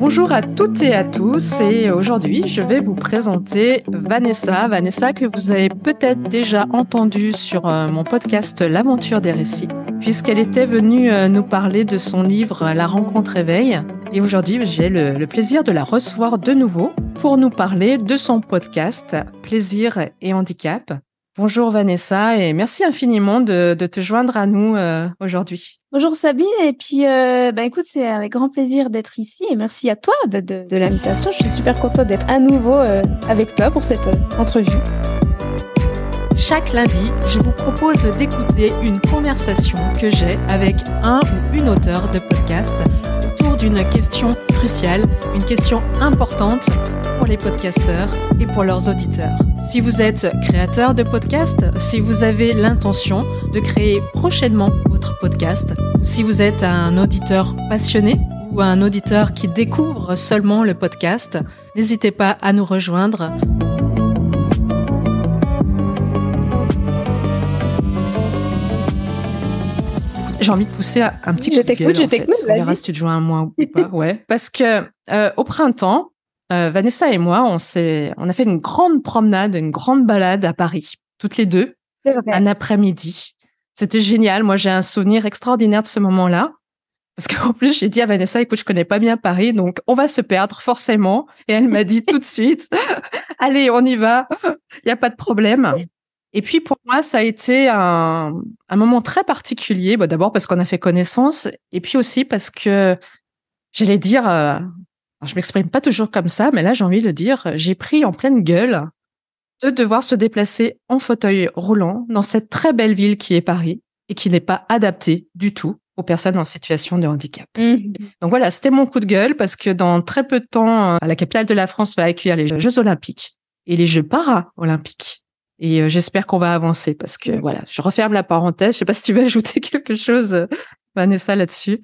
Bonjour à toutes et à tous et aujourd'hui je vais vous présenter Vanessa. Vanessa que vous avez peut-être déjà entendue sur euh, mon podcast L'aventure des récits puisqu'elle était venue euh, nous parler de son livre La rencontre éveil. Et aujourd'hui j'ai le, le plaisir de la recevoir de nouveau pour nous parler de son podcast Plaisir et handicap. Bonjour Vanessa et merci infiniment de, de te joindre à nous euh, aujourd'hui. Bonjour Sabine et puis euh, bah écoute c'est avec grand plaisir d'être ici et merci à toi de, de, de l'invitation. Je suis super contente d'être à nouveau euh, avec toi pour cette euh, entrevue. Chaque lundi, je vous propose d'écouter une conversation que j'ai avec un ou une auteur de podcast d'une question cruciale, une question importante pour les podcasteurs et pour leurs auditeurs. Si vous êtes créateur de podcast, si vous avez l'intention de créer prochainement votre podcast, ou si vous êtes un auditeur passionné ou un auditeur qui découvre seulement le podcast, n'hésitez pas à nous rejoindre. J'ai envie de pousser un petit Je coup de t'écoute, gueule, je t'écoute, On verra vas-y. si tu te joins à moi ou pas. Ouais. Parce que euh, au printemps, euh, Vanessa et moi, on s'est, on a fait une grande promenade, une grande balade à Paris, toutes les deux, un après-midi. C'était génial. Moi, j'ai un souvenir extraordinaire de ce moment-là. Parce qu'en plus, j'ai dit à Vanessa, écoute, je connais pas bien Paris, donc on va se perdre forcément. Et elle m'a dit tout de suite, allez, on y va. Il n'y a pas de problème. Et puis pour moi, ça a été un, un moment très particulier. Bon, D'abord parce qu'on a fait connaissance, et puis aussi parce que j'allais dire, euh, je m'exprime pas toujours comme ça, mais là j'ai envie de le dire, j'ai pris en pleine gueule de devoir se déplacer en fauteuil roulant dans cette très belle ville qui est Paris et qui n'est pas adaptée du tout aux personnes en situation de handicap. Mhm. Donc voilà, c'était mon coup de gueule parce que dans très peu de temps, euh, la capitale de la France va accueillir les Jeux olympiques et les Jeux para-olympiques. Et euh, j'espère qu'on va avancer parce que voilà, je referme la parenthèse. Je sais pas si tu veux ajouter quelque chose, Vanessa, là-dessus.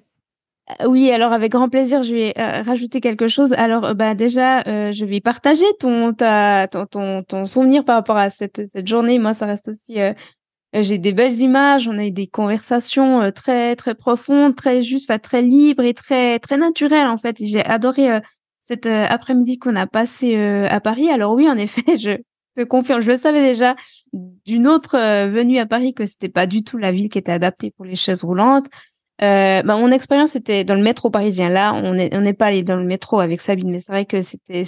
Euh, Oui, alors avec grand plaisir, je vais euh, rajouter quelque chose. Alors, bah déjà, euh, je vais partager ton, ta, ton, ton, souvenir par rapport à cette, cette journée. Moi, ça reste aussi. euh, j'ai des belles images. On a eu des conversations très très profondes, très justes, très libres et très très naturelles en fait. J'ai adoré cet après-midi qu'on a passé à Paris. Alors oui, en effet, je te confirme, je le savais déjà d'une autre euh, venue à Paris que c'était pas du tout la ville qui était adaptée pour les chaises roulantes. Euh, bah, mon expérience était dans le métro parisien. Là, on n'est on n'est pas allé dans le métro avec Sabine, mais c'est vrai que c'était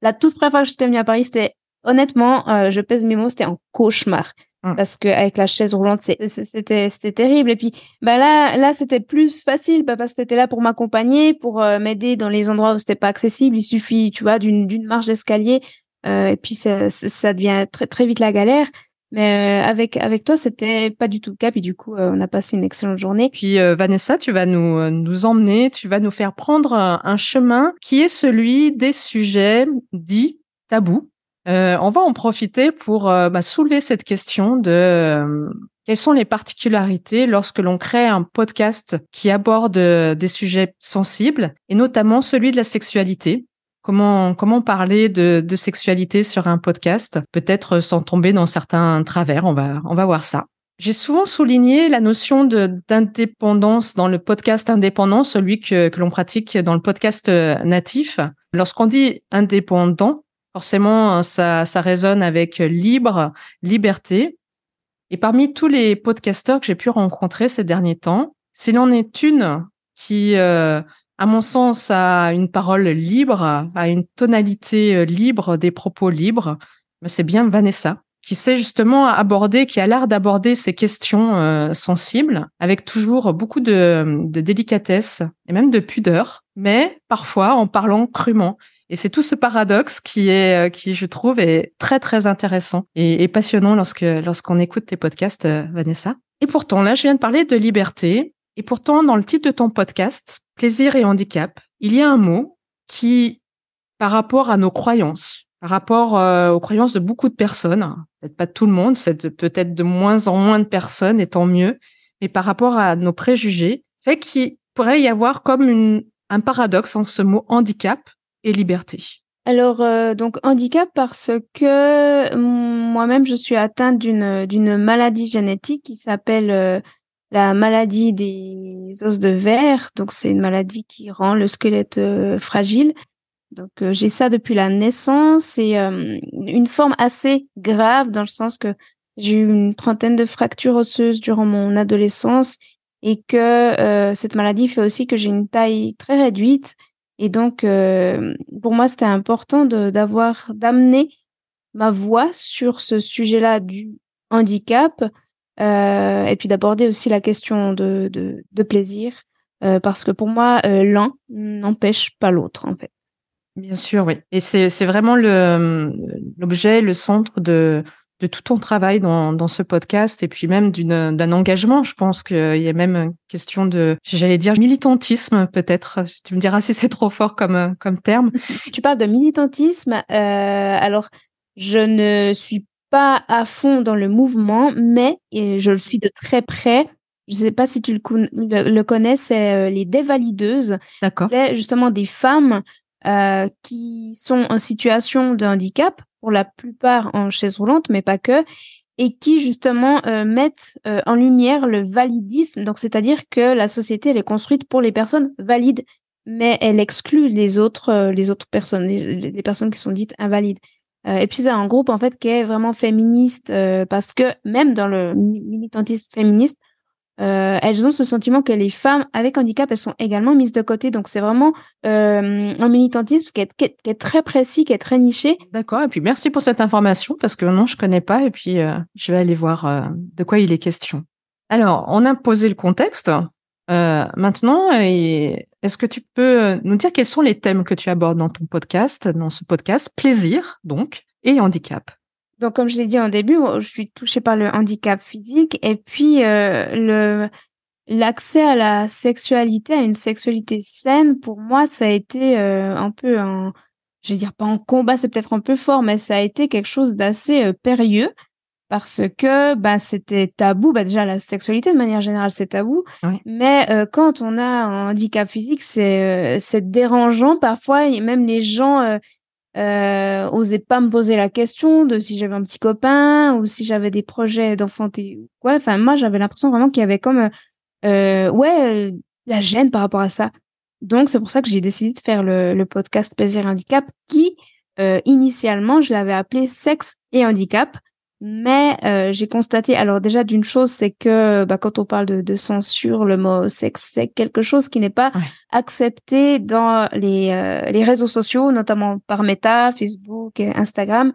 la toute première fois que j'étais venue à Paris, c'était honnêtement, euh, je pèse mes mots, c'était un cauchemar. Mm. Parce que avec la chaise roulante, c'était c'était terrible. Et puis, bah là, là, c'était plus facile, bah, parce que t'étais là pour m'accompagner, pour euh, m'aider dans les endroits où c'était pas accessible. Il suffit, tu vois, d'une d'une marche d'escalier, euh, et puis ça, ça devient très très vite la galère. Mais euh, avec avec toi, c'était pas du tout le cas. Puis du coup, euh, on a passé une excellente journée. Puis euh, Vanessa, tu vas nous nous emmener, tu vas nous faire prendre un chemin qui est celui des sujets dits tabous. On va en profiter pour bah, soulever cette question de quelles sont les particularités lorsque l'on crée un podcast qui aborde des sujets sensibles et notamment celui de la sexualité. Comment comment parler de, de sexualité sur un podcast, peut-être sans tomber dans certains travers. On va on va voir ça. J'ai souvent souligné la notion d'indépendance dans le podcast indépendant, celui que, que l'on pratique dans le podcast euh, natif. Lorsqu'on dit indépendant, forcément, ça, ça résonne avec libre, liberté. Et parmi tous les podcasteurs que j'ai pu rencontrer ces derniers temps, s'il en est une qui, euh, à mon sens, a une parole libre, a une tonalité euh, libre, des propos libres, c'est bien Vanessa qui sait justement aborder, qui a l'air d'aborder ces questions euh, sensibles avec toujours beaucoup de, délicatesse et même de pudeur, mais parfois en parlant crûment. Et c'est tout ce paradoxe qui est, euh, qui je trouve est très très intéressant et, passionnant lorsque lorsqu'on écoute tes podcasts, Vanessa. Et pourtant là, je viens de parler de liberté. Et pourtant, dans le titre de ton podcast, plaisir et handicap, il y a un mot qui, par rapport à nos croyances, par rapport euh, aux croyances de beaucoup de personnes, peut-être pas tout le monde, c'est peut-être de moins en moins de personnes, et tant mieux, mais par rapport à nos préjugés, fait qu'il pourrait y avoir comme un paradoxe entre ce mot handicap et liberté. Alors, euh, donc handicap parce que moi-même, je suis atteinte d'une d'une maladie génétique qui s'appelle euh, la maladie des os de verre. Donc, c'est une maladie qui rend le squelette fragile. Donc, j'ai ça depuis la naissance. C'est une forme assez grave dans le sens que j'ai eu une trentaine de fractures osseuses durant mon adolescence et que cette maladie fait aussi que j'ai une taille très réduite. Et donc, pour moi, c'était important d'avoir, d'amener ma voix sur ce sujet-là du handicap euh, et puis d'aborder aussi la question de, de, de plaisir euh, parce que pour moi, euh, l'un n'empêche pas l'autre en fait. Bien sûr, oui. Et c'est vraiment l'objet, le, centre de, de tout ton travail dans, dans ce podcast et puis même d'un engagement. Je pense qu'il y a même une question de, j'allais dire militantisme peut-être. Tu me diras si c'est trop fort comme, comme terme. tu parles de militantisme. Alors, je ne suis pas à fond dans le mouvement, mais je le suis de très près. Je ne sais pas si tu le, connais, c'est euh, les dévalideuses. D'accord. C'est justement des femmes euh, qui sont en situation de handicap, pour la plupart en chaise roulante, mais pas que, et qui justement euh, mettent en lumière le validisme. Donc, c'est-à-dire que la société elle est construite pour les personnes valides, mais elle exclut les autres, les autres personnes, les personnes qui sont dites invalides. Euh, et puis c'est un groupe en fait qui est vraiment féministe euh, parce que même dans le militantisme féministe, euh, elles ont ce sentiment que les femmes avec handicap elles sont également mises de côté. Donc c'est vraiment un militantisme qui est, très précis, qui est très niché. D'accord. Et puis merci pour cette information parce que non je connais pas et puis je vais aller voir de quoi il est question. Alors on a posé le contexte. Euh, maintenant, est-ce que tu peux euh, nous dire quels sont les thèmes que tu abordes dans ton podcast, dans ce podcast Plaisir, donc, et handicap? Donc, comme je l'ai dit en début, je suis touchée par le handicap physique et puis euh, l'accès à la sexualité, à une sexualité saine, pour moi, ça a été un peu un, je vais dire pas en combat, c'est peut-être un peu fort, mais ça a été quelque chose d'assez périlleux parce que bah, c'était tabou. Bah, déjà, la sexualité, de manière générale, c'est tabou. Mais euh, quand on a un handicap physique, c'est euh, dérangeant parfois. Et même les gens euh, euh, osaient pas me poser la question de si j'avais un petit copain ou si j'avais des projets d'enfanter. Ouais, enfin, moi, j'avais l'impression vraiment qu'il y avait comme ouais la gêne par rapport à ça. Donc, c'est pour ça que j'ai décidé de faire le, le podcast Plaisir et Handicap qui, initialement, je l'avais appelé Sexe et Handicap mais euh, j'ai constaté, alors déjà d'une chose, c'est que bah, quand on parle de, de, censure, le mot sexe, c'est quelque chose qui n'est pas accepté dans les, euh, les réseaux sociaux, notamment par Meta, Facebook et Instagram.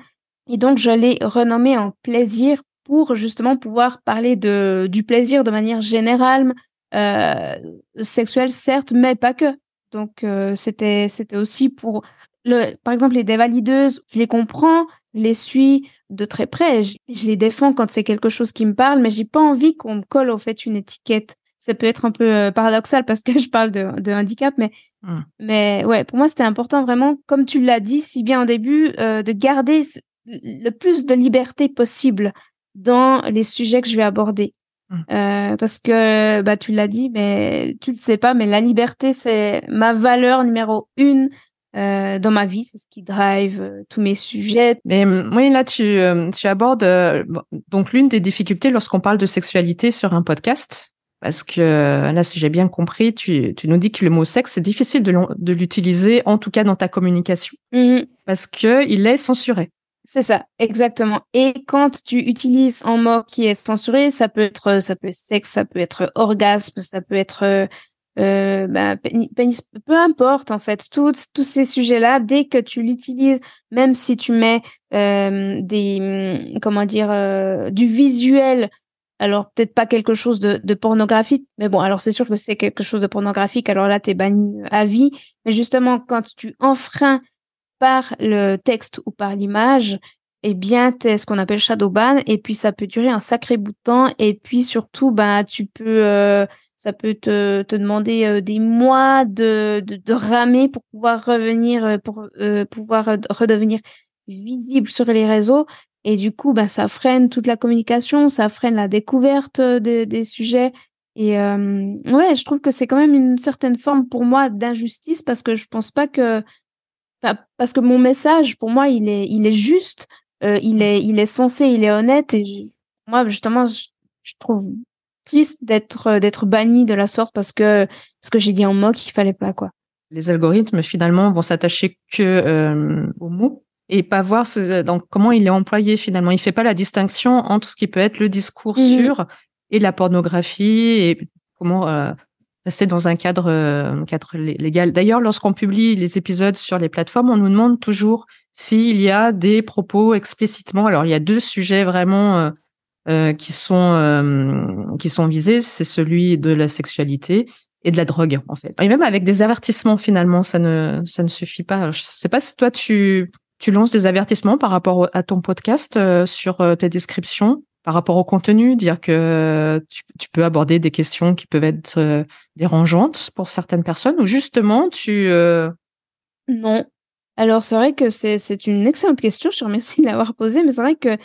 Et donc, je l'ai renommé en plaisir pour justement pouvoir parler de, du plaisir de manière générale, euh, sexuelle certes, mais pas que. Donc, euh, c'était c'était aussi pour, le, par exemple, les dévalideuses, je les comprends, les suis, de très près. Je, les défends quand c'est quelque chose qui me parle, mais j'ai pas envie qu'on me colle au fait une étiquette. Ça peut être un peu euh, paradoxal parce que je parle de, handicap, mais mmh. mais ouais, pour moi c'était important vraiment, comme tu l'as dit si bien au début, euh, de garder le plus de liberté possible dans les sujets que je vais aborder. Mmh. Euh, parce que bah tu l'as dit, mais tu le sais pas, mais la liberté c'est ma valeur numéro une euh, dans ma vie, c'est ce qui drive euh, tous mes sujets. Mais mm, oui, là, tu, euh, tu abordes donc l'une des difficultés lorsqu'on parle de sexualité sur un podcast. Parce que là, si j'ai bien compris, tu, tu nous dis que le mot sexe, c'est difficile de, l'utiliser, en tout cas dans ta communication, mmh parce que il est censuré. C'est ça, exactement. Et quand tu utilises un mot qui est censuré, ça peut être, ça peut être sexe, ça peut être orgasme, ça peut être euh, bah, peu importe en fait, tous ces sujets-là, dès que tu l'utilises, même si tu mets euh, des, hum, comment dire, euh, du visuel, alors peut-être pas quelque chose de, de pornographique, mais bon, alors c'est sûr que c'est quelque chose de pornographique, alors là, tu es banni à vie. Mais justement, quand tu enfreins par le texte ou par l'image, eh bien, es ce qu'on appelle shadow ban, et puis ça peut durer un sacré bout de temps, et puis surtout, bah, tu peux euh, ça peut te, te demander euh, des mois de, de, ramer pour pouvoir revenir, euh, pour pouvoir redevenir visible sur les réseaux. Et du coup, bah, ça freine toute la communication, ça freine la découverte des sujets. Et ouais, je trouve que c'est quand même une certaine forme pour moi d'injustice parce que je pense pas que, parce que mon message pour moi il est il est juste, il est il est censé, il est honnête et moi justement je, je trouve triste d'être d'être banni de la sorte parce que parce que j'ai dit en mots qu'il fallait pas quoi. Les algorithmes finalement vont s'attacher que euh, aux mots et pas voir ce, donc, comment il est employé finalement. Il fait pas la distinction entre ce qui peut être le discours mmh sûr et la pornographie et comment euh, rester dans un cadre, euh, cadre légal. D'ailleurs, lorsqu'on publie les épisodes sur les plateformes, on nous demande toujours s'il y a des propos explicitement. Alors, il y a deux sujets vraiment euh, euh qui sont euh, qui sont visés, c'est celui de la sexualité et de la drogue en fait. Et même avec des avertissements finalement, ça ne ça ne suffit pas. Je sais pas si toi tu tu lances des avertissements par rapport à ton podcast sur tes descriptions par rapport au contenu, dire que tu, peux aborder des questions qui peuvent être euh, dérangeantes pour certaines personnes, ou justement tu... Euh... Non. Alors c'est vrai que c'est une excellente question, je te remercie de l'avoir posée, mais c'est vrai que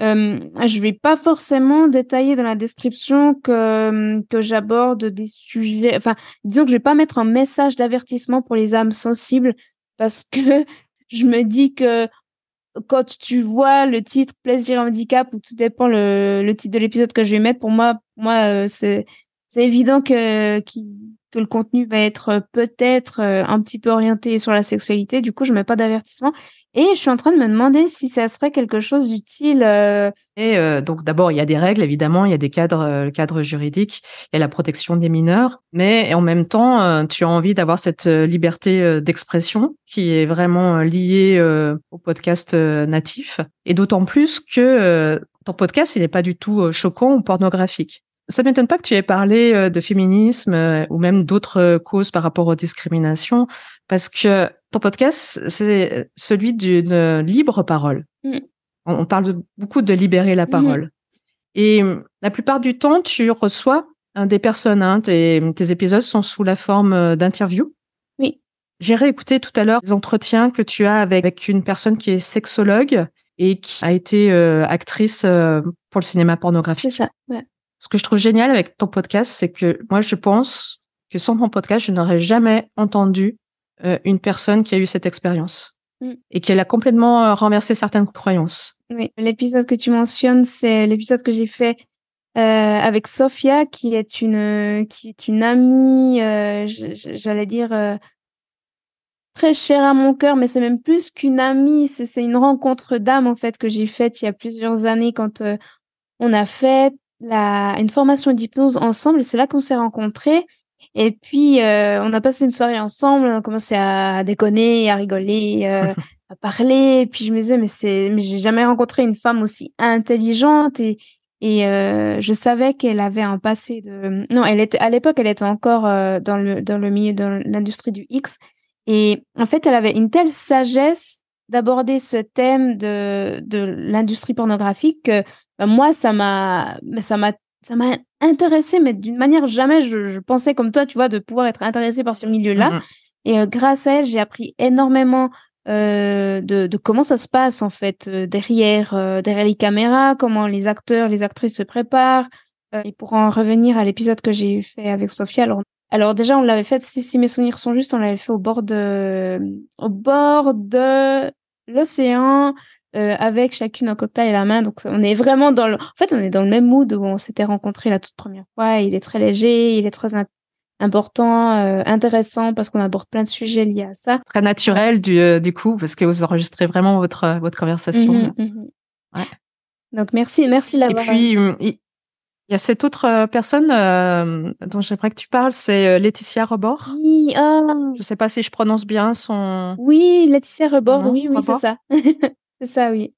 euh, je vais pas forcément détailler dans la description que, que j'aborde des sujets... Enfin, disons que je vais pas mettre un message d'avertissement pour les âmes sensibles, parce que je me dis que quand tu vois le titre plaisir et handicap ou tout dépend le, le titre de l'épisode que je vais mettre pour moi moi euh, c'est c'est évident que que le contenu va être euh, peut-être euh, un petit peu orienté sur la sexualité du coup je mets pas d'avertissement et je suis en train de me demander si ça serait quelque chose d'utile. Euh... Et donc d'abord, il y a des règles, évidemment, il y a des cadres, euh, cadres juridiques, il y a la protection des mineurs, mais en même temps, tu as envie d'avoir cette liberté d'expression qui est vraiment liée au podcast natif. Et d'autant plus que ton podcast, il n'est pas du tout choquant ou pornographique. Ça m'étonne pas que tu aies parlé de féminisme ou même d'autres causes par rapport aux discriminations, parce que ton podcast, c'est celui d'une libre parole. Mm. On parle beaucoup de libérer la mm-hmm. parole. Et la plupart du temps, tu reçois des personnes. Hein, tes, épisodes sont sous la forme euh, d'interviews. Oui. J'ai réécouté tout à l'heure des entretiens que tu as avec une personne qui est sexologue et qui a été euh, actrice euh, pour le cinéma pornographique. C'est ça. Ouais. Ce que je trouve génial avec ton podcast, c'est que moi, je pense que sans ton podcast, je n'aurais jamais entendu euh, une personne qui a eu cette expérience mm. et qui a complètement euh, renversé certaines croyances. Oui, l'épisode que tu mentionnes, c'est l'épisode que j'ai fait euh, avec Sophia, qui est une qui est une amie, j'allais dire très chère à mon cœur, mais c'est même plus qu'une amie, c'est une rencontre d'âme en fait que j'ai faite il y a plusieurs années quand on a fait la une formation d'hypnose ensemble. C'est là qu'on s'est rencontrés. Et puis, euh, on a passé une soirée ensemble, on a commencé à déconner, à rigoler, euh, à parler. Et puis, je me disais, mais c'est, mais j'ai jamais rencontré une femme aussi intelligente et, et euh, je savais qu'elle avait un passé de. Non, elle était à l'époque, elle était encore dans le dans le milieu de l'industrie du X. Et en fait, elle avait une telle sagesse d'aborder ce thème de de l'industrie pornographique que moi, ça m'a ça m'a ça m'a intéressée, mais d'une manière jamais je, pensais comme toi, tu vois, de pouvoir être intéressée par ce milieu-là. Mm-hmm. Et euh, grâce à elle, j'ai appris énormément euh, de, de, comment ça se passe en fait euh, derrière derrière les caméras, comment les acteurs, les actrices se préparent. et pour en revenir à l'épisode que j'ai fait avec Sophia, alors alors déjà on l'avait fait si, si mes souvenirs sont justes, on l'avait fait au bord de au bord de l'océan euh, avec chacune un cocktail à la main. Donc on est vraiment dans le, en fait on est dans le même mood où on s'était rencontrés la toute première fois. Il est très léger, il est très important, euh, intéressant parce qu'on aborde plein de sujets liés à ça. Très naturel du, euh, du coup parce que vous enregistrez vraiment votre votre conversation. Mhm. Ouais. Donc merci, merci l'avoir. Et puis il y a cette autre personne dont j'aimerais que tu parles, c'est Laetitia Rebord. Oui, oh. Je sais pas si je prononce bien son. Oui, Laetitia Rebord, oui, oui, c'est ça. C'est ça, oui.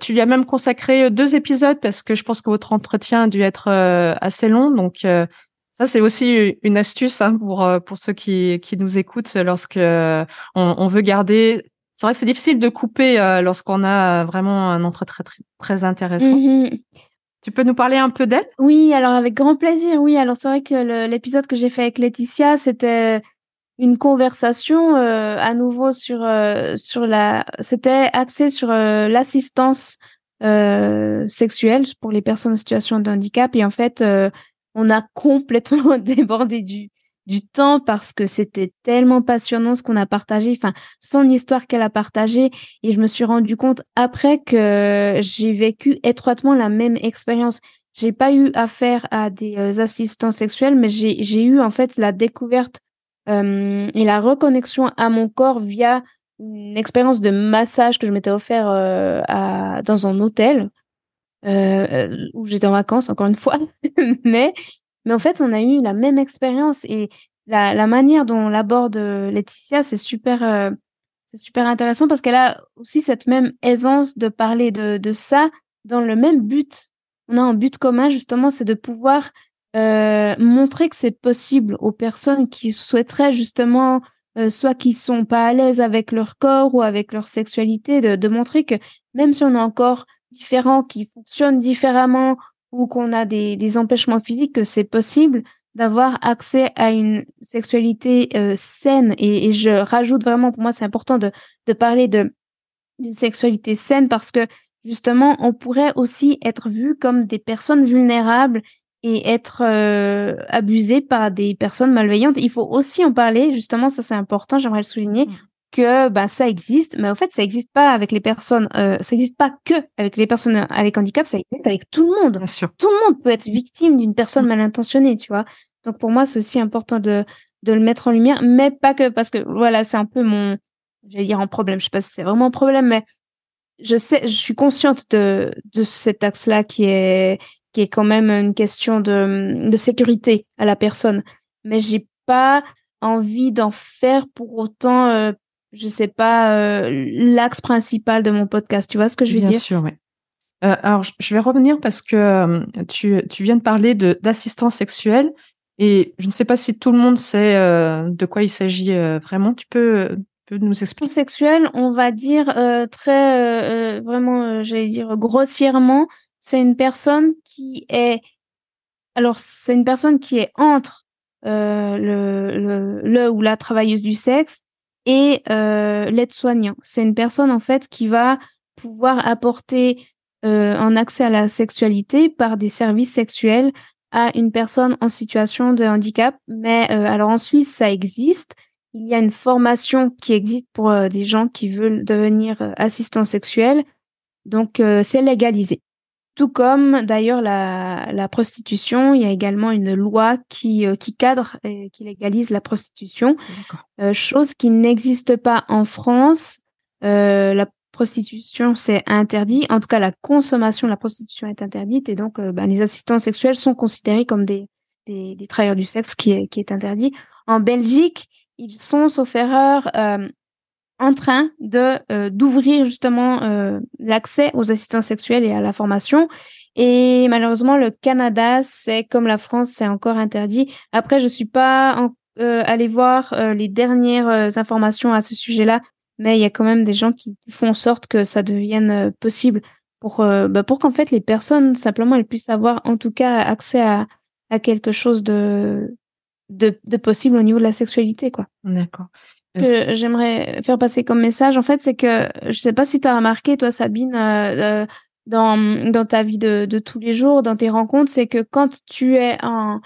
Tu, lui as même consacré euh, deux épisodes parce que je pense que votre entretien a dû être euh, assez long. Donc, euh, ça, c'est aussi une astuce hein, pour, pour ceux qui, qui nous écoutent lorsque on, on veut garder. C'est vrai que c'est difficile de couper lorsqu'on a vraiment un entretien très, très, intéressant. Mm-hmm. Tu peux nous parler un peu d'elle? Oui, alors avec grand plaisir. Oui, alors c'est vrai que l'épisode que j'ai fait avec Laetitia, c'était une conversation euh, à nouveau sur euh, sur la c'était axé sur euh, l'assistance sexuelle pour les personnes en situation de handicap et en fait on a complètement débordé du du temps parce que c'était tellement passionnant ce qu'on a partagé, enfin son histoire qu'elle a partagée et je me suis rendu compte après que j'ai vécu étroitement la même expérience. j'ai pas eu affaire à des assistants sexuels, mais j'ai eu en fait la découverte et la reconnexion à mon corps via une expérience de massage que je m'étais offert à, dans un hôtel où j'étais en vacances encore une fois, mais mais en fait on a eu la même expérience et la, manière dont l'aborde Laetitia c'est super c'est super intéressant parce qu'elle a aussi cette même aisance de parler de ça dans le même but. On a un but commun, justement, c'est de pouvoir euh, montrer que c'est possible aux personnes qui souhaiteraient justement, euh, soit qui sont pas à l'aise avec leur corps ou avec leur sexualité, de, montrer que même si on est encore différent, qui fonctionne différemment ou qu'on a des, empêchements physiques, que c'est possible d'avoir accès à une sexualité euh, saine. Et, je rajoute vraiment pour moi c'est important de, parler d'une sexualité saine parce que justement on pourrait aussi être vu comme des personnes vulnérables et être euh, abusé par des personnes malveillantes. Il faut aussi en parler, justement, ça c'est important, j'aimerais le souligner, mmh. que bah, ça existe, mais au fait, ça n'existe pas avec les personnes, euh, ça n'existe pas que avec les personnes avec handicap, ça existe avec tout le monde. Bien sûr. Tout le monde peut être victime d'une personne mmh. mal intentionnée, tu vois. Donc pour moi, c'est aussi important de, de le mettre en lumière, mais pas que parce que voilà, c'est un peu mon, j'allais dire en problème. Je sais pas si c'est vraiment un problème, mais je sais, je suis consciente de, de cet axe-là qui est, qui est quand même une question de, de sécurité à la personne. Mais j'ai pas envie d'en faire pour autant, euh, je sais pas, euh, l'axe principal de mon podcast. Tu vois ce que je veux dire? Bien sûr, oui. Euh, alors, je vais revenir parce que euh, tu, tu viens de parler d'assistance sexuelle et je ne sais pas si tout le monde sait de quoi il s'agit vraiment. Tu peux, peux nous expliquer Sexuel, on va dire très vraiment, j'allais dire grossièrement, c'est une personne qui est alors c'est une personne qui est entre le, le, le ou la travailleuse du sexe et l'aide-soignant. C'est une personne en fait qui va pouvoir apporter un accès à la sexualité par des services sexuels à une personne en situation de handicap. Mais euh, alors en Suisse, ça existe. Il y a une formation qui existe pour euh, des gens qui veulent devenir euh, assistants sexuels. Donc c'est légalisé. Tout comme d'ailleurs la, la prostitution, il y a également une loi qui, qui cadre et qui légalise la prostitution, chose qui n'existe pas en France. la prostitution, c'est interdit. En tout cas, la consommation de la prostitution est interdite et donc euh, ben, les assistants sexuels sont considérés comme des, des, des, travailleurs du sexe qui est, qui est interdit. En Belgique, ils sont, sauf erreur, euh, en train de euh, d'ouvrir justement l'accès aux assistants sexuels et à la formation. Et malheureusement, le Canada, c'est comme la France, c'est encore interdit. Après, je suis pas en, allée voir les dernières informations à ce sujet-là mais il y a quand même des gens qui font en sorte que ça devienne euh, possible pour euh, bah pour qu'en fait les personnes simplement elles puissent avoir en tout cas accès à, à quelque chose de, de, de possible au niveau de la sexualité quoi. D'accord. Que j'aimerais faire passer comme message en fait c'est que je sais pas si tu as remarqué toi Sabine euh, dans dans ta vie de, de tous les jours dans tes rencontres c'est que quand tu es en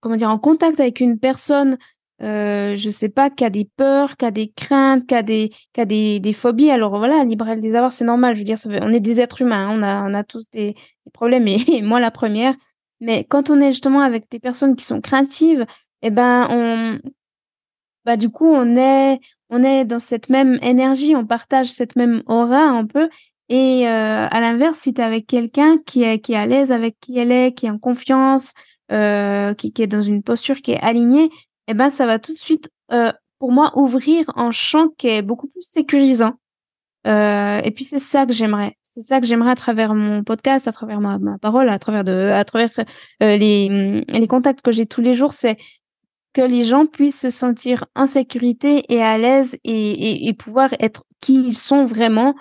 comment dire en contact avec une personne euh, je sais pas, qui a des peurs, qui a des craintes, qui a des, qui a des, des phobies. Alors voilà, libre à les avoir, c'est normal. Je veux dire, ça on est des êtres humains, hein. on a, on a tous des, problèmes, et, moi la première. Mais quand on est justement avec des personnes qui sont craintives, eh ben on, bah du coup on est, on est dans cette même énergie, on partage cette même aura un peu. Et euh, à l'inverse, si tu es avec quelqu'un qui est, qui est à l'aise avec qui elle est, qui est en confiance, euh, qui, qui est dans une posture qui est alignée, eh ben ça va tout de suite euh, pour moi ouvrir un champ qui est beaucoup plus sécurisant. Euh, et puis c'est ça que j'aimerais. C'est ça que j'aimerais à travers mon podcast, à travers ma, ma parole, à travers de, à travers euh, les les contacts que j'ai tous les jours, c'est que les gens puissent se sentir en sécurité et à l'aise et, et, pouvoir être qui ils sont vraiment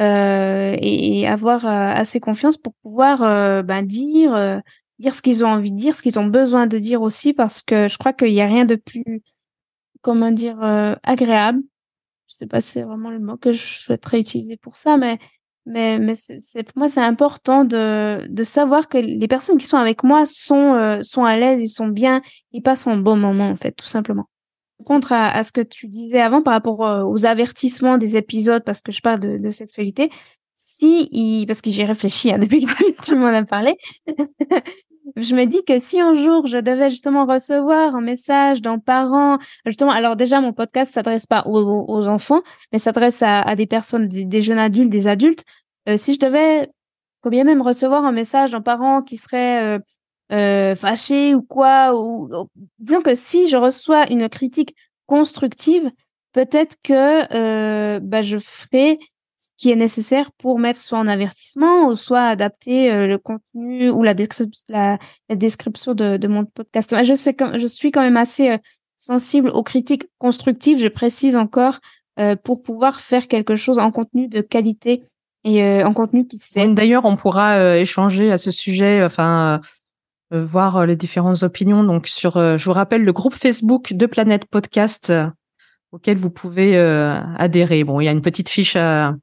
euh, et, avoir euh, assez confiance pour pouvoir euh, ben, dire dire ce qu'ils ont envie de dire, ce qu'ils ont besoin de dire aussi, parce que je crois qu'il n'y a rien de plus, comment dire, euh, agréable. Je sais pas si c'est vraiment le mot que je souhaiterais utiliser pour ça, mais mais mais c'est pour moi c'est important de de savoir que les personnes qui sont avec moi sont euh, sont à l'aise, ils sont bien, ils passent un bon moment en fait, tout simplement. Contre à, à ce que tu disais avant par rapport euh, aux avertissements des épisodes, parce que je parle de, de sexualité, si, parce que j'y réfléchi hein, depuis que tu m'en as parlé, je me dis que si un jour je devais justement recevoir un message d'un parent, justement, alors déjà mon podcast s'adresse pas aux, enfants, mais s'adresse à, des personnes, des, jeunes adultes, des adultes. Euh, si je devais, combien même recevoir un message d'un parent qui serait euh, euh, fâché ou quoi, ou disons que si je reçois une critique constructive, peut-être que bah, je ferai qui est nécessaire pour mettre soit en avertissement ou soit adapter euh, le contenu ou la, la, la description de, de, mon podcast. Je, sais, je suis quand même assez euh, sensible aux critiques constructives, je précise encore, euh, pour pouvoir faire quelque chose en contenu de qualité et en contenu qui sert. D'ailleurs, on pourra échanger à ce sujet, enfin, voir les différentes opinions. Donc, sur, je vous rappelle, le groupe Facebook de Planète Podcast auquel vous pouvez adhérer. Bon, il y a une petite fiche à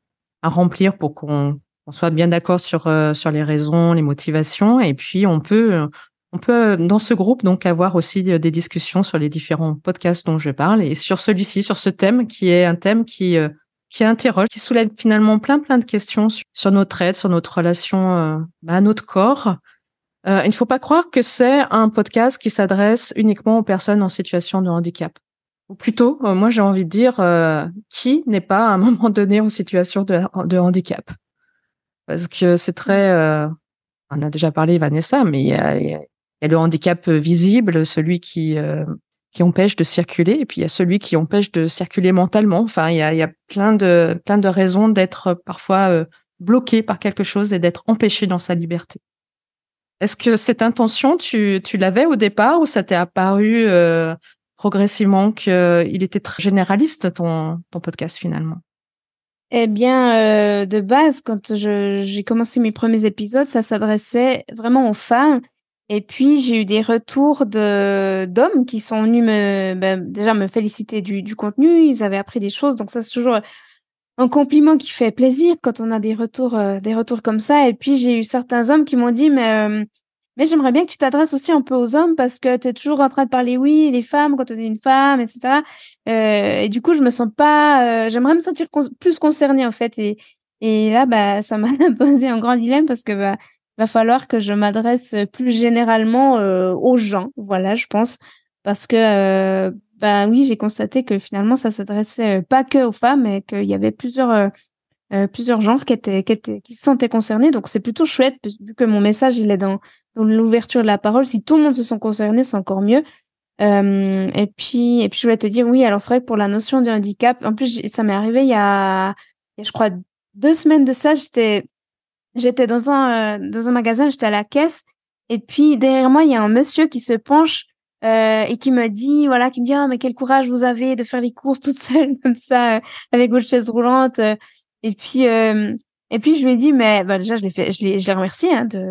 à remplir pour qu'on soit bien d'accord sur euh, sur les raisons, les motivations, et puis on peut on peut dans ce groupe donc avoir aussi des discussions sur les différents podcasts dont je parle et sur celui-ci, sur ce thème qui est un thème qui euh, qui interroge, qui soulève finalement plein plein de questions sur, notre aide, sur notre relation euh, à notre corps. il ne faut pas croire que c'est un podcast qui s'adresse uniquement aux personnes en situation de handicap. Ou plutôt, euh, moi j'ai envie de dire, euh, qui n'est pas à un moment donné en situation de, handicap Parce que c'est très... Euh, on a déjà parlé, Vanessa, mais il y a, le handicap visible, celui qui, qui empêche de circuler, et puis il y a celui qui empêche de circuler mentalement. Enfin, il y a, y a plein, de, plein de raisons d'être parfois bloqué par quelque chose et d'être empêché dans sa liberté. Est-ce que cette intention, tu, tu l'avais au départ ou ça t'est apparu progressivement qu'il euh, était très généraliste, ton, ton podcast finalement Eh bien, euh, de base, quand j'ai commencé mes premiers épisodes, ça s'adressait vraiment aux femmes. Et puis, j'ai eu des retours d'hommes qui sont venus me, ben, déjà me féliciter du, du contenu. Ils avaient appris des choses. Donc, ça, c'est toujours un compliment qui fait plaisir quand on a des retours, euh, des retours comme ça. Et puis, j'ai eu certains hommes qui m'ont dit, mais mais j'aimerais bien que tu t'adresses aussi un peu aux hommes parce que tu es toujours en train de parler, oui, les femmes, quand on est une femme, etc. Euh, et du coup, je me sens pas. Euh, j'aimerais me sentir plus concernée, en fait. Et, et là, bah, ça m'a posé un grand dilemme parce que bah, va falloir que je m'adresse plus généralement euh, aux gens. Voilà, je pense. Parce que, bah oui, j'ai constaté que finalement, ça s'adressait pas que aux femmes, mais qu'il y avait plusieurs euh, plusieurs genres qui étaient, qui étaient, qui se sentaient concernés. Donc c'est plutôt chouette vu que mon message il est dans dans l'ouverture de la parole. Si tout le monde se sent concerné, c'est encore mieux. Euh, et puis et puis je voulais te dire oui. Alors c'est vrai que pour la notion du handicap, en plus ça m'est arrivé il y a, je crois deux semaines de ça. J'étais j'étais dans un euh, dans un magasin, j'étais à la caisse et puis derrière moi il y a un monsieur qui se penche euh, et qui me dit voilà qui me dit ah mais quel courage vous avez de faire les courses toute seule comme ça avec votre chaise roulante et puis, euh, et puis je lui ai dit, mais bah, déjà, je l'ai fait, je l'ai, je l'ai remercié hein, de,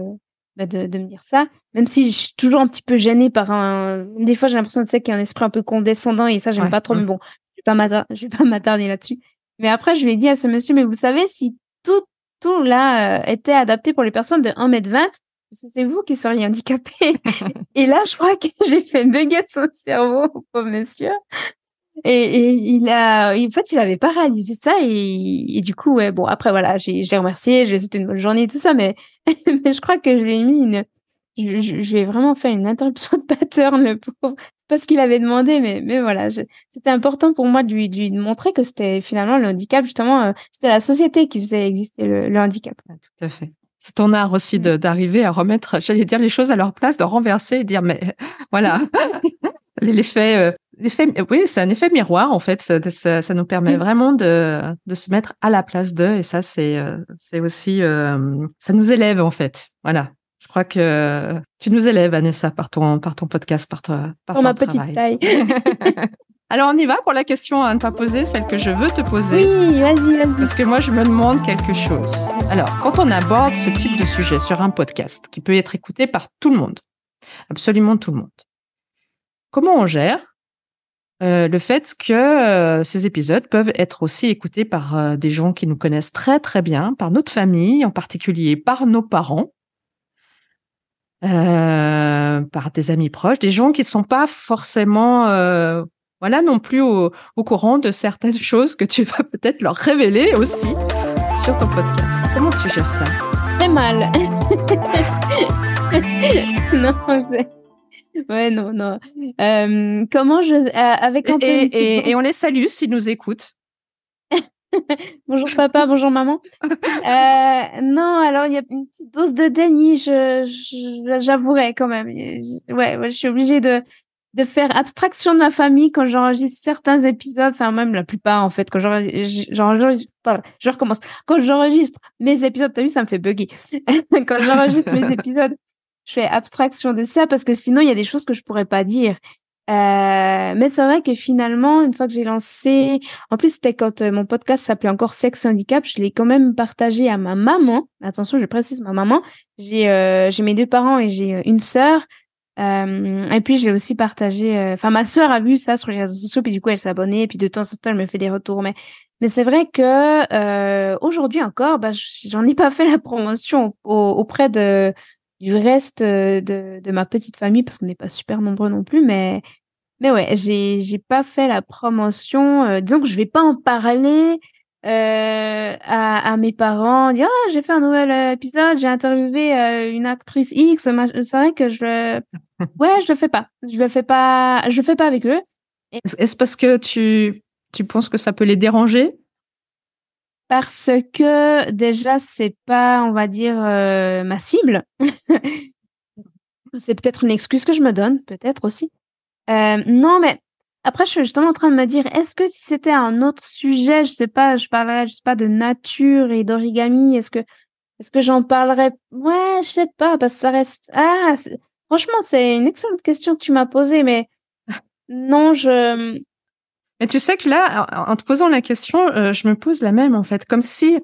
bah, de, de me dire ça, même si je suis toujours un petit peu gênée par un. Des fois, j'ai l'impression tu sais, qu'il y a un esprit un peu condescendant et ça, j'aime pas trop. Mais bon, je vais pas m'attarder, je vais pas m'attarder là-dessus. Mais après, je lui ai dit à ce monsieur, mais vous savez, si tout, tout là euh, était adapté pour les personnes de 1m20, c'est vous qui seriez handicapé. et là, je crois que j'ai fait une baguette sur le cerveau, pauvre monsieur. Et, et, il a, en fait, il avait pas réalisé ça et, et du coup, ouais, bon, après voilà, j'ai, remercié, j'ai souhaité une bonne journée et tout ça, mais, mais je crois que je lui ai mis une, je, je, je lui ai vraiment fait une interruption de pattern, le pauvre. C'est pas ce qu'il avait demandé, mais, mais voilà, c'était important pour moi de lui, de lui montrer que c'était finalement le handicap, justement, euh, c'était la société qui faisait exister le, le handicap. tout à fait. C'est ton art aussi d'arriver à remettre, j'allais dire les choses à leur place, de renverser et dire, mais voilà, l'effet euh, oui, c'est un effet miroir en fait. Ça, ça, nous permet vraiment de, de, se mettre à la place d'eux et ça, c'est euh, c'est aussi euh, ça nous élève en fait. Voilà. Je crois que tu nous élèves, Vanessa, par ton par ton podcast, par toi, par ma petite taille. Alors on y va pour la question à ne pas poser, celle que je veux te poser. Oui, vas-y, vas-y. Parce que moi, je me demande quelque chose. Alors, quand on aborde ce type de sujet sur un podcast qui peut être écouté par tout le monde, absolument tout le monde, comment on gère euh, le fait que euh, ces épisodes peuvent être aussi écoutés par euh, des gens qui nous connaissent très très bien, par notre famille, en particulier par nos parents, par des amis proches, des gens qui ne sont pas forcément voilà non plus au, au, courant de certaines choses que tu vas peut-être leur révéler aussi. sur ton podcast. Comment tu gères ça? Très mal. non, ouais, non, non. Euh, comment je, euh, avec un et, et, et, on les salue s'ils nous écoutent. bonjour papa, bonjour maman. Euh, non, alors il y a une petite dose de déni, je, j'avouerai quand même. Ouais, ouais, je suis obligée de de faire abstraction de ma famille quand j'enregistre certains épisodes, enfin même la plupart en fait, quand j'enregistre, je recommence. Quand j'enregistre mes épisodes, t'as vu, ça me fait bugger. quand j'enregistre mes épisodes, je fais abstraction de ça parce que sinon il y a des choses que je pourrais pas dire. Euh, mais c'est vrai que finalement, une fois que j'ai lancé, en plus c'était quand euh, mon podcast s'appelait encore Sex Handicap, je l'ai quand même partagé à ma maman. Attention, je précise ma maman. J'ai euh, j'ai mes deux parents et j'ai une sœur. et puis je l'ai aussi partagé. Enfin, ma sœur a vu ça sur les réseaux sociaux, puis du coup elle s'est abonnée, et puis de temps en temps elle me fait des retours. Mais mais c'est vrai que aujourd'hui encore, bah, j'en ai pas fait la promotion auprès de du reste euh, de, de ma petite famille parce qu'on n'est pas super nombreux non plus mais mais ouais j'ai j'ai pas fait la promotion euh, disons que je vais pas en parler euh, à, à mes parents dire ah j'ai fait un nouvel épisode j'ai interviewé une actrice X c'est vrai que je ouais je le fais pas. Je le fais pas je le fais pas avec eux. Est-ce parce que tu tu penses que ça peut les déranger? Parce que déjà c'est pas on va dire euh, ma cible. C'est peut-être une excuse que je me donne peut-être aussi. Euh, non mais après je suis justement en train de me dire est-ce que si c'était un autre sujet je sais pas je parlerais je sais pas de nature et d'origami est-ce que est-ce que j'en parlerais? Ouais je sais pas parce que ça reste ah franchement c'est une excellente question que tu m'as posée mais non je mais tu sais que là, en te posant la question, euh, je me pose la même en fait, comme si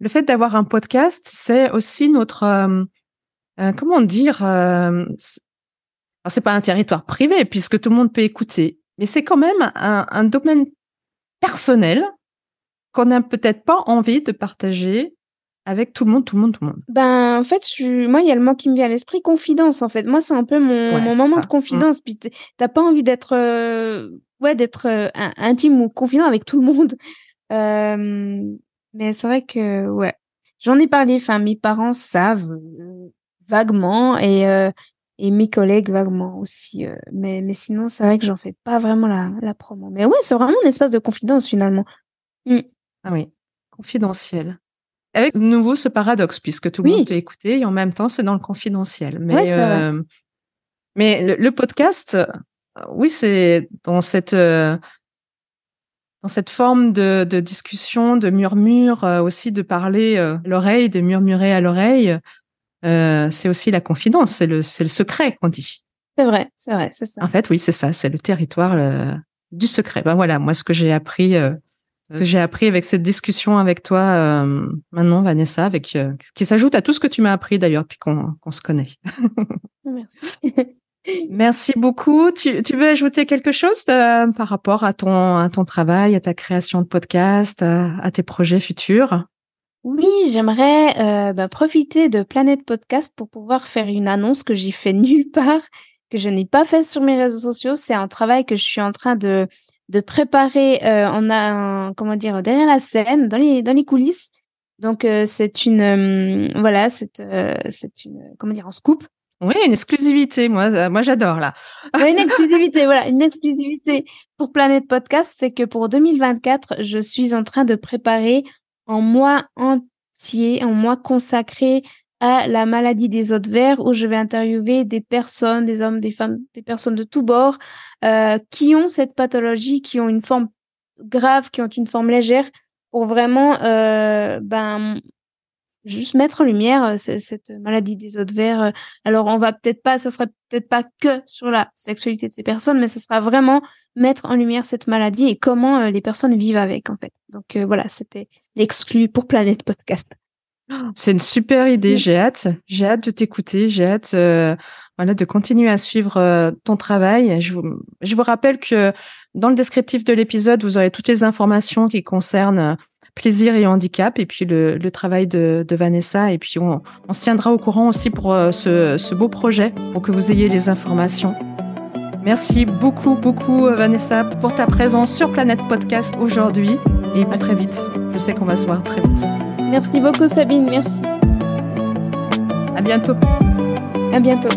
le fait d'avoir un podcast, c'est aussi notre, euh, euh, comment dire, c'est pas un territoire privé puisque tout le monde peut écouter, mais c'est quand même un, un domaine personnel qu'on n'a peut-être pas envie de partager avec tout le monde, tout le monde, tout le monde. Ben, en fait, je moi, il y a le mot qui me vient à l'esprit, confidence, en fait. Moi, c'est un peu mon, mon moment de mmh. confidence. Puis, t'as pas envie d'être ouais, d'être euh, intime ou confident avec tout le monde. Euh, mais c'est vrai que, ouais, j'en ai parlé. Enfin, mes parents savent euh, vaguement et, et mes collègues vaguement aussi. mais, mais sinon, c'est vrai que j'en fais pas vraiment la, la promo. Mais ouais, c'est vraiment un espace de confidence finalement. Mmh. Ah oui, confidentiel. Avec de nouveau ce paradoxe, puisque tout le monde peut écouter et en même temps, c'est dans le confidentiel. Mais, mais le, le, podcast, oui, c'est dans cette euh, dans cette forme de, de, discussion, de murmure, euh, aussi de parler euh, l'oreille, de murmurer à l'oreille. c'est aussi la confidence, c'est le le secret qu'on dit. C'est vrai, c'est vrai, c'est ça. En fait, oui, c'est ça, c'est le territoire du secret. Ben voilà, moi ce que j'ai appris, que j'ai appris avec cette discussion avec toi maintenant, Vanessa, avec qui s'ajoute à tout ce que tu m'as appris d'ailleurs, puis qu'on se connaît. Merci. Merci beaucoup. Tu, tu, veux ajouter quelque chose euh, par rapport à ton, à ton travail, à ta création de podcast, à, tes projets futurs? Oui, j'aimerais euh, bah, profiter de Planète Podcast pour pouvoir faire une annonce que j'ai fait nulle part, que je n'ai pas fait sur mes réseaux sociaux. C'est un travail que je suis en train de, de préparer. Euh, on a, comment dire, derrière la scène, dans les, dans les coulisses. Donc euh, c'est une, voilà, c'est, c'est une, comment dire, un scoop oui, une exclusivité. Moi, euh, moi j'adore là. une exclusivité, voilà, une exclusivité pour Planète Podcast, c'est que pour 2024, je suis en train de préparer un mois entier, un mois consacré à la maladie des de verre où je vais interviewer des personnes, des hommes, des femmes, des personnes de tous bords euh, qui ont cette pathologie, qui ont une forme grave, qui ont une forme légère pour vraiment euh, ben juste mettre en lumière euh, cette maladie des verre. Euh. Alors, on va peut-être pas, ça sera peut-être pas que sur la sexualité de ces personnes, mais ce sera vraiment mettre en lumière cette maladie et comment les personnes vivent avec, en fait. Donc voilà, c'était l'exclu pour Planète Podcast. C'est une super idée. J'ai hâte. J'ai hâte de t'écouter. J'ai hâte, voilà, de continuer à suivre ton travail. Je vous, je vous rappelle que dans le descriptif de l'épisode, vous aurez toutes les informations qui concernent plaisir et handicap, et puis le, le travail de, de, Vanessa. Et puis on, on, se tiendra au courant aussi pour euh, ce, ce, beau projet, pour que vous ayez les informations. Merci beaucoup, beaucoup euh, Vanessa pour ta présence sur Planète Podcast aujourd'hui. Et à très vite. Je sais qu'on va se voir très vite. Merci beaucoup Sabine, merci. À bientôt. À bientôt.